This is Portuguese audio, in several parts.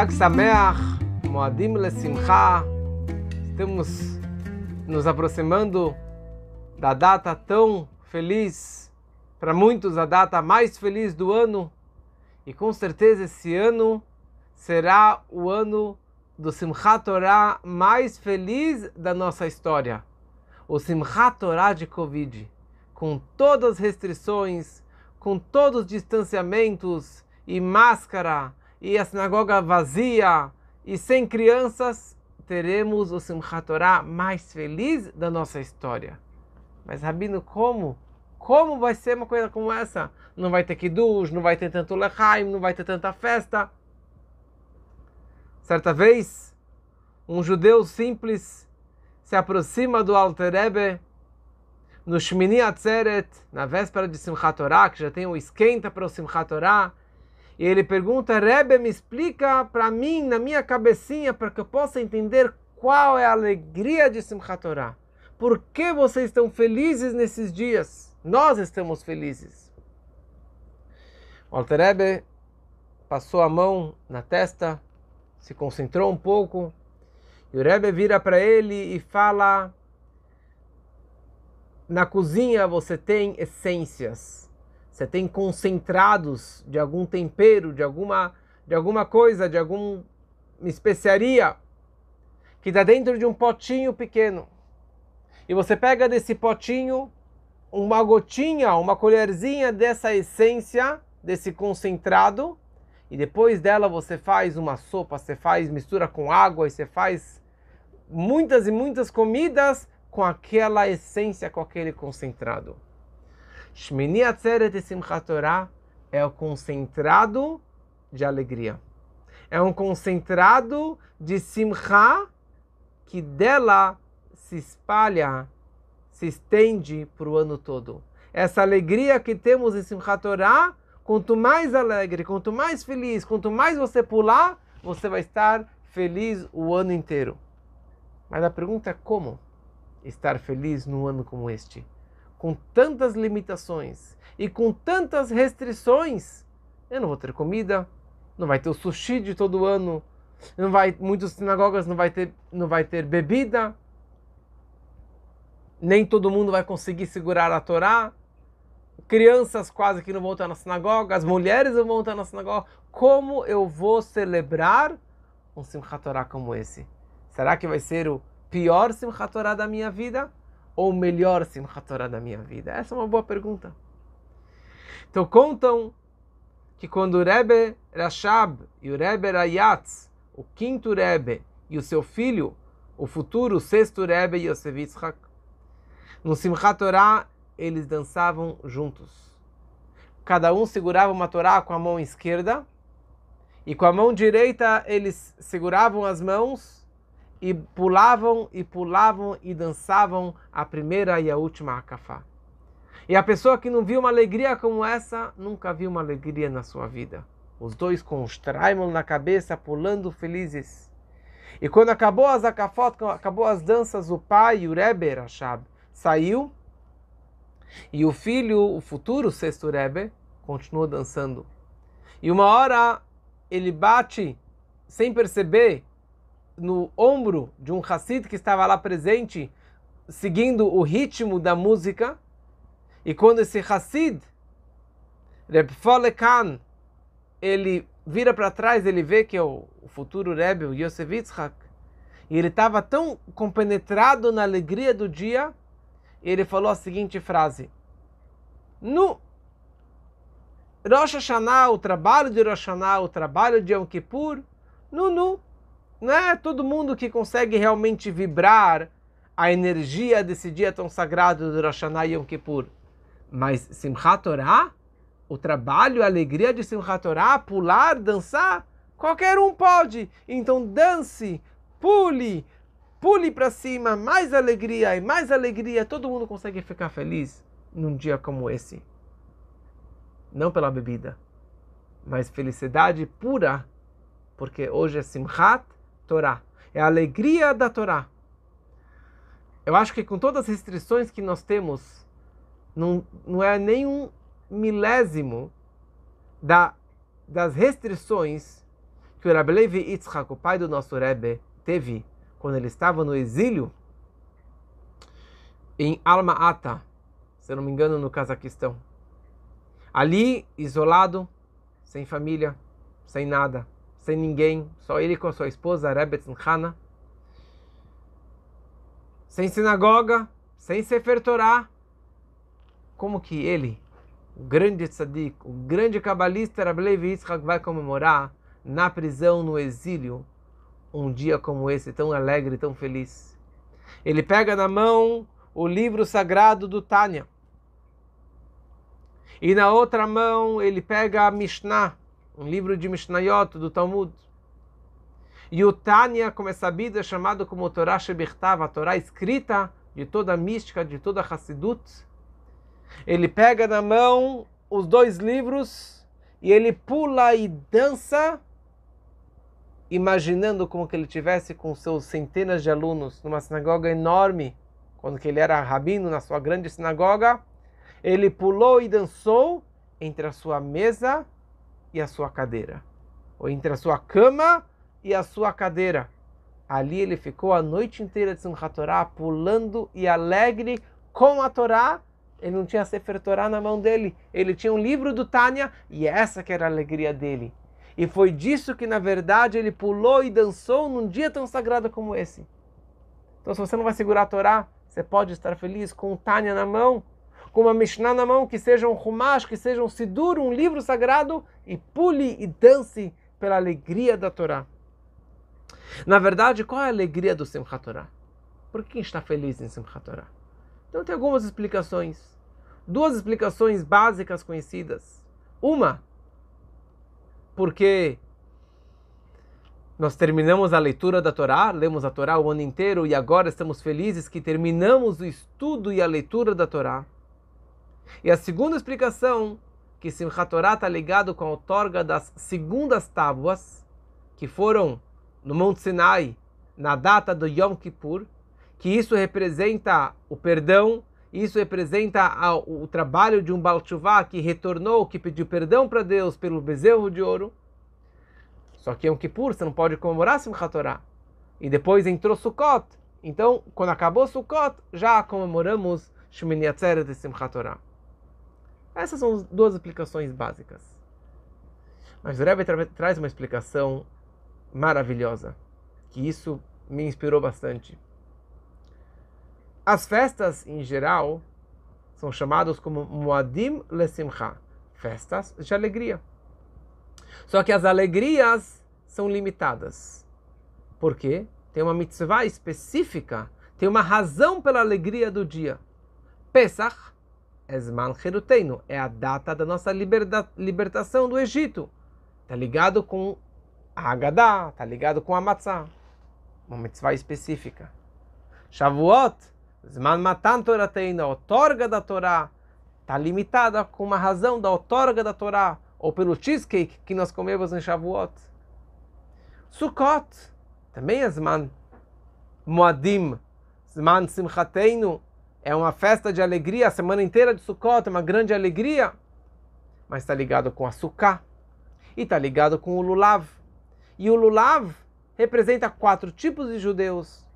Ag Sameach, Moadim Lesimcha, estamos nos aproximando da data tão feliz, para muitos a data mais feliz do ano, e com certeza esse ano será o ano do Simchat Torah mais feliz da nossa história. O Simchat Torah de Covid, com todas as restrições, com todos os distanciamentos e máscara, e a sinagoga vazia e sem crianças, teremos o Simchat Torah mais feliz da nossa história. Mas, Rabino, como? Como vai ser uma coisa como essa? Não vai ter kiddush, não vai ter tanto lechaim, não vai ter tanta festa. Certa vez, um judeu simples se aproxima do Alter Rebbe no Shmini Atzeret, na véspera de Simchat Torah, que já tem o esquenta para o Simchat Torah, e ele pergunta, Rebbe, me explica para mim, na minha cabecinha, para que eu possa entender qual é a alegria de Simchat Torah. Por que vocês estão felizes nesses dias? Nós estamos felizes. O Alter Rebbe passou a mão na testa, se concentrou um pouco, e o Rebbe vira para ele e fala: Na cozinha você tem essências você tem concentrados de algum tempero, de alguma, de alguma coisa, de alguma especiaria que está dentro de um potinho pequeno. E você pega desse potinho uma gotinha, uma colherzinha dessa essência, desse concentrado, e depois dela você faz uma sopa, você faz mistura com água e você faz muitas e muitas comidas com aquela essência, com aquele concentrado. Shmini Atzeret e Simchat Torah é o concentrado de alegria. É um concentrado de Simcha que dela se espalha, se estende para o ano todo. Essa alegria que temos em Simchat Torah, quanto mais alegre, quanto mais feliz, quanto mais você pular, você vai estar feliz o ano inteiro. Mas a pergunta é como estar feliz num ano como este? Com tantas limitações e com tantas restrições, eu não vou ter comida, não vai ter o sushi de todo ano, não vai muitas sinagogas não vai ter não vai ter bebida, nem todo mundo vai conseguir segurar a Torá. Crianças quase que não vão estar na sinagoga, as mulheres não vão estar na sinagoga. Como eu vou celebrar um Simchat Torah como esse? Será que vai ser o pior Simchat Torah da minha vida? Ou melhor Simchat Torah da minha vida? Essa é uma boa pergunta. Então contam que quando o Rebbe Rashab e o Rebbe Rayatz, o quinto Rebbe, e o seu filho, o futuro sexto Rebbe Yosef Yitzhak, no Simchat Torah eles dançavam juntos. Cada um segurava uma Torá com a mão esquerda e com a mão direita eles seguravam as mãos e pulavam e pulavam e dançavam a primeira e a última acafá. E a pessoa que não viu uma alegria como essa, nunca viu uma alegria na sua vida. Os dois com os traimon na cabeça, pulando felizes. E quando acabou as acafot, acabou as danças, o pai, o Rebbe Rashab, saiu. E o filho, o futuro sexto Rebbe, continuou dançando. E uma hora ele bate, sem perceber, no ombro de um Hassid que estava lá presente, seguindo o ritmo da música. E quando esse Hassid, Reb Folekan, ele vira para trás, ele vê que é o, futuro Rebbe, o Yosef Yitzhak, e ele estava tão compenetrado na alegria do dia, ele falou a seguinte frase: No Rosh Hashanah, o trabalho de Rosh Hashanah, o trabalho de Yom Kippur, no, no, não é todo mundo que consegue realmente vibrar a energia desse dia tão sagrado do Rosh Hashanah Yom Kippur. Mas Simchat Torah, o trabalho, a alegria de Simchat Torah, pular, dançar, qualquer um pode. Então dance, pule, pule para cima, mais alegria e mais alegria. Todo mundo consegue ficar feliz num dia como esse. Não pela bebida, mas felicidade pura, porque hoje é Simchat Torá. É a alegria da Torá. Eu acho que com todas as restrições que nós temos, não, não é nenhum milésimo da, das restrições que o Rabbi Levi Yitzhak, o pai do nosso Rebbe, teve quando ele estava no exílio em Alma-Ata, se não me engano, no Cazaquistão. Ali, isolado, sem família, sem nada, sem ninguém, só ele com a sua esposa, Rebbe Tzimchana, sem sinagoga, sem Sefer Torah. Como que ele, o grande tzadik, o grande cabalista Rabbi Levi Yitzhak vai comemorar na prisão, no exílio, um dia como esse, tão alegre, tão feliz. Ele pega na mão o livro sagrado do Tânia. E na outra mão ele pega a Mishnah, um livro de Mishnayot do Talmud. E o Tânia, como é sabido, é chamado como Torá Shebirtav, a Torá escrita de toda a mística, de toda a Hassidut. Ele pega na mão os dois livros e ele pula e dança imaginando como que ele tivesse com seus centenas de alunos numa sinagoga enorme, quando que ele era rabino na sua grande sinagoga, ele pulou e dançou entre a sua mesa e a sua cadeira, ou entre a sua cama e a sua cadeira. Ali ele ficou a noite inteira de Simchat Torah, pulando e alegre com a Torá. Ele não tinha Sefer Torah na mão dele, ele tinha um livro do Tânia e essa que era a alegria dele. E foi disso que, na verdade, ele pulou e dançou num dia tão sagrado como esse. Então, se você não vai segurar a Torá, você pode estar feliz com um Tânia na mão, com uma Mishnah na mão, que seja um Humash, que seja um Sidur, um livro sagrado, e pule e dance pela alegria da Torá. Na verdade, qual é a alegria do Simchat Torah? Por que a gente está feliz em Simchat Torah? Então tem algumas explicações. Duas explicações básicas conhecidas. Uma porque nós terminamos a leitura da Torá, lemos a Torá o ano inteiro e agora estamos felizes que terminamos o estudo e a leitura da Torá. E a segunda explicação, que Simchat Torá está ligado com a outorga das segundas tábuas, que foram no Monte Sinai, na data do Yom Kippur, que isso representa o perdão isso representa o trabalho de um Baal que retornou, que pediu perdão para Deus pelo bezerro de ouro. Só que é um Kippur, você não pode comemorar Simchat Torah. E depois entrou Sukkot. Então, quando acabou Sukkot, já comemoramos Shemini Atzeret e Simchat Torah. Essas são as duas explicações básicas. Mas o Rebbe tra traz uma explicação maravilhosa, que isso me inspirou bastante. As festas, em geral, são chamadas como Moadim Lesimcha, festas de alegria. Só que as alegrias são limitadas. Por quê? Tem uma mitzvah específica, tem uma razão pela alegria do dia. Pesach, Esman Cheruteinu, é a data da nossa libertação do Egito. Está ligado com a Haggadah, está ligado com a Matzah. Uma mitzvah específica. Shavuot, Zman Matan Torateina, a outorga da Torá, está limitada com uma razão da outorga da Torá, ou pelo cheesecake que nós comemos em Shavuot. Sukkot, também é Zman Moadim, Zman Simchateinu, é uma festa de alegria, a semana inteira de Sukkot é uma grande alegria, mas está ligado com a Sukkah, e está ligado com o Lulav. E o Lulav representa quatro tipos de judeus.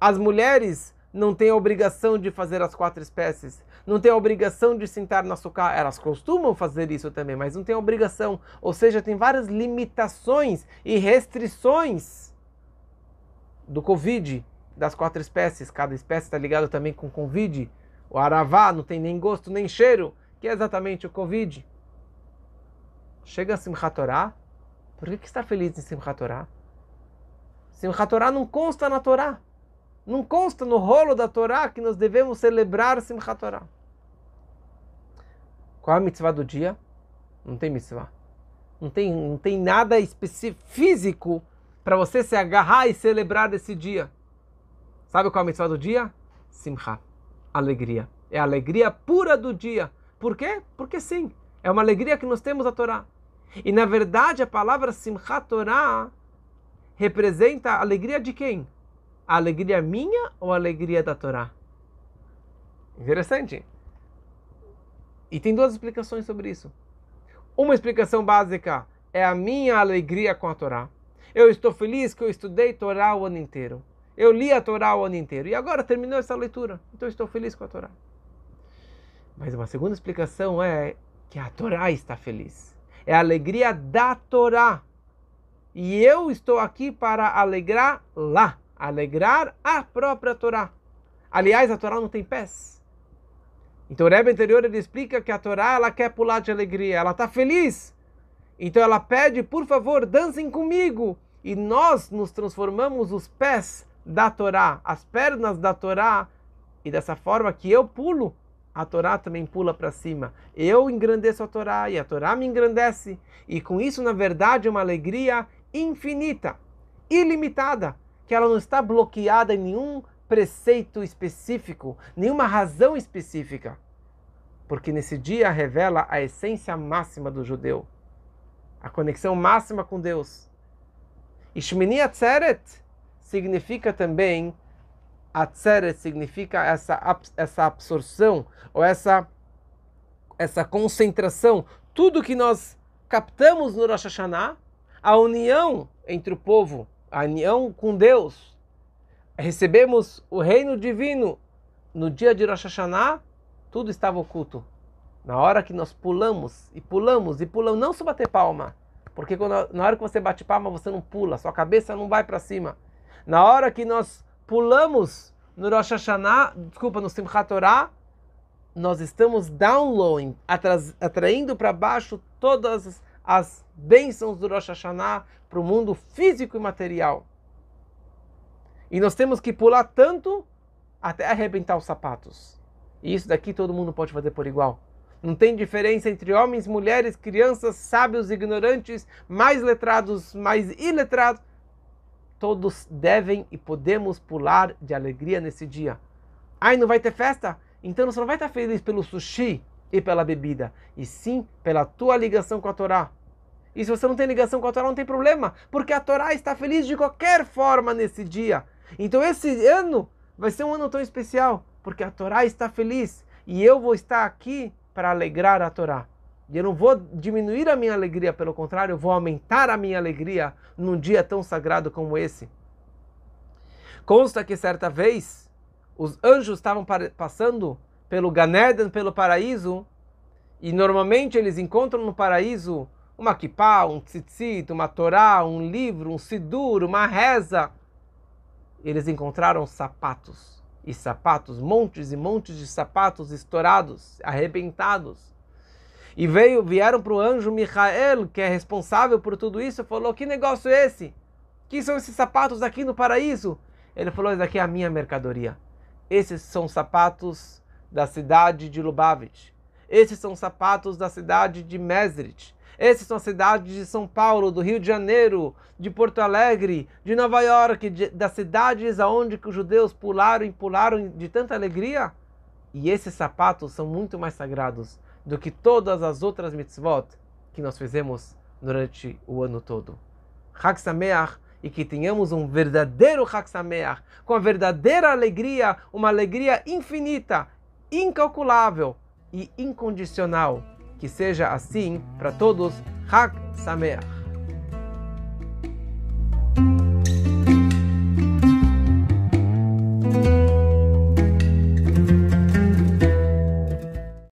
As mulheres não tem a obrigação de fazer as quatro espécies, não tem a obrigação de sentar no açúcar. Elas costumam fazer isso também, mas não tem a obrigação. Ou seja, tem várias limitações e restrições do Covid, das quatro espécies. Cada espécie está ligada também com Covid. O aravá não tem nem gosto nem cheiro, que é exatamente o Covid. Chega a Simchat Torah, por que, que está feliz em Simchat Torah? Simchat Torah não consta na Torá. Não consta no rolo da Torá que nós devemos celebrar Simchat Torah. Qual é a mitzvah do dia? Não tem mitzvah. Não tem, não tem nada físico para você se agarrar e celebrar esse dia. Sabe qual é a mitzvah do dia? Simcha. Alegria. É a alegria pura do dia. Por quê? Porque sim. É uma alegria que nós temos a Torá. E na verdade a palavra Simchat Torah representa a alegria de quem? a alegria minha ou a alegria da Torá? Interessante. E tem duas explicações sobre isso. Uma explicação básica é a minha alegria com a Torá. Eu estou feliz que eu estudei Torá o ano inteiro. Eu li a Torá o ano inteiro. E agora terminou essa leitura. Então estou feliz com a Torá. Mas uma segunda explicação é que a Torá está feliz. É a alegria da Torá. E eu estou aqui para alegrar lá, alegrar a própria Torá. Aliás, a Torá não tem pés. Então o Rebbe anterior ele explica que a Torá ela quer pular de alegria, ela está feliz. Então ela pede, por favor, dancem comigo. E nós nos transformamos os pés da Torá, as pernas da Torá, e dessa forma que eu pulo a Torá também pula para cima. Eu engrandeço a Torá e a Torá me engrandece. E com isso, na verdade, é uma alegria infinita, ilimitada, que ela não está bloqueada em nenhum preceito específico, nenhuma razão específica. Porque nesse dia revela a essência máxima do judeu, a conexão máxima com Deus. E Shmini Atzeret significa também Atzeret significa essa, essa absorção, ou essa, essa concentração. Tudo que nós captamos no Rosh Hashanah, a união entre o povo, a união com Deus. Recebemos o reino divino no dia de Rosh Hashanah, tudo estava oculto. Na hora que nós pulamos e pulamos e pulamos, não só bater palma, porque quando, na hora que você bate palma você não pula, sua cabeça não vai para cima. Na hora que nós pulamos no Rosh Hashanah, desculpa, no Simchat Torah, nós estamos downloading, atraindo para baixo todas as bênçãos do Rosh Hashanah para o mundo físico e material. E nós temos que pular tanto até arrebentar os sapatos. E isso daqui todo mundo pode fazer por igual. Não tem diferença entre homens, mulheres, crianças, sábios, ignorantes, mais letrados, mais iletrados todos devem e podemos pular de alegria nesse dia. Ai, não vai ter festa? Então você não vai estar feliz pelo sushi e pela bebida, e sim pela tua ligação com a Torá. E se você não tem ligação com a Torá, não tem problema, porque a Torá está feliz de qualquer forma nesse dia. Então esse ano vai ser um ano tão especial, porque a Torá está feliz e eu vou estar aqui para alegrar a Torá. E eu não vou diminuir a minha alegria, pelo contrário, eu vou aumentar a minha alegria num dia tão sagrado como esse. Consta que certa vez os anjos estavam passando pelo Ganeden, pelo paraíso, e normalmente eles encontram no paraíso uma kippah, um tzitzit, uma torá, um livro, um sidur, uma reza. Eles encontraram sapatos e sapatos, montes e montes de sapatos estourados, arrebentados. E veio, vieram para o anjo Michael, que é responsável por tudo isso, e falou: Que negócio é esse? Que são esses sapatos aqui no paraíso? Ele falou: Isso aqui é a minha mercadoria. Esses são sapatos da cidade de Lubavitch. Esses são sapatos da cidade de Mesrit. Esses são cidades de São Paulo, do Rio de Janeiro, de Porto Alegre, de Nova York, de, das cidades aonde que os judeus pularam e pularam de tanta alegria. E esses sapatos são muito mais sagrados do que todas as outras mitzvot que nós fizemos durante o ano todo. Chag Sameach e que tenhamos um verdadeiro Chag Sameach, com a verdadeira alegria, uma alegria infinita, incalculável e incondicional. Que seja assim para todos. Chag Sameach.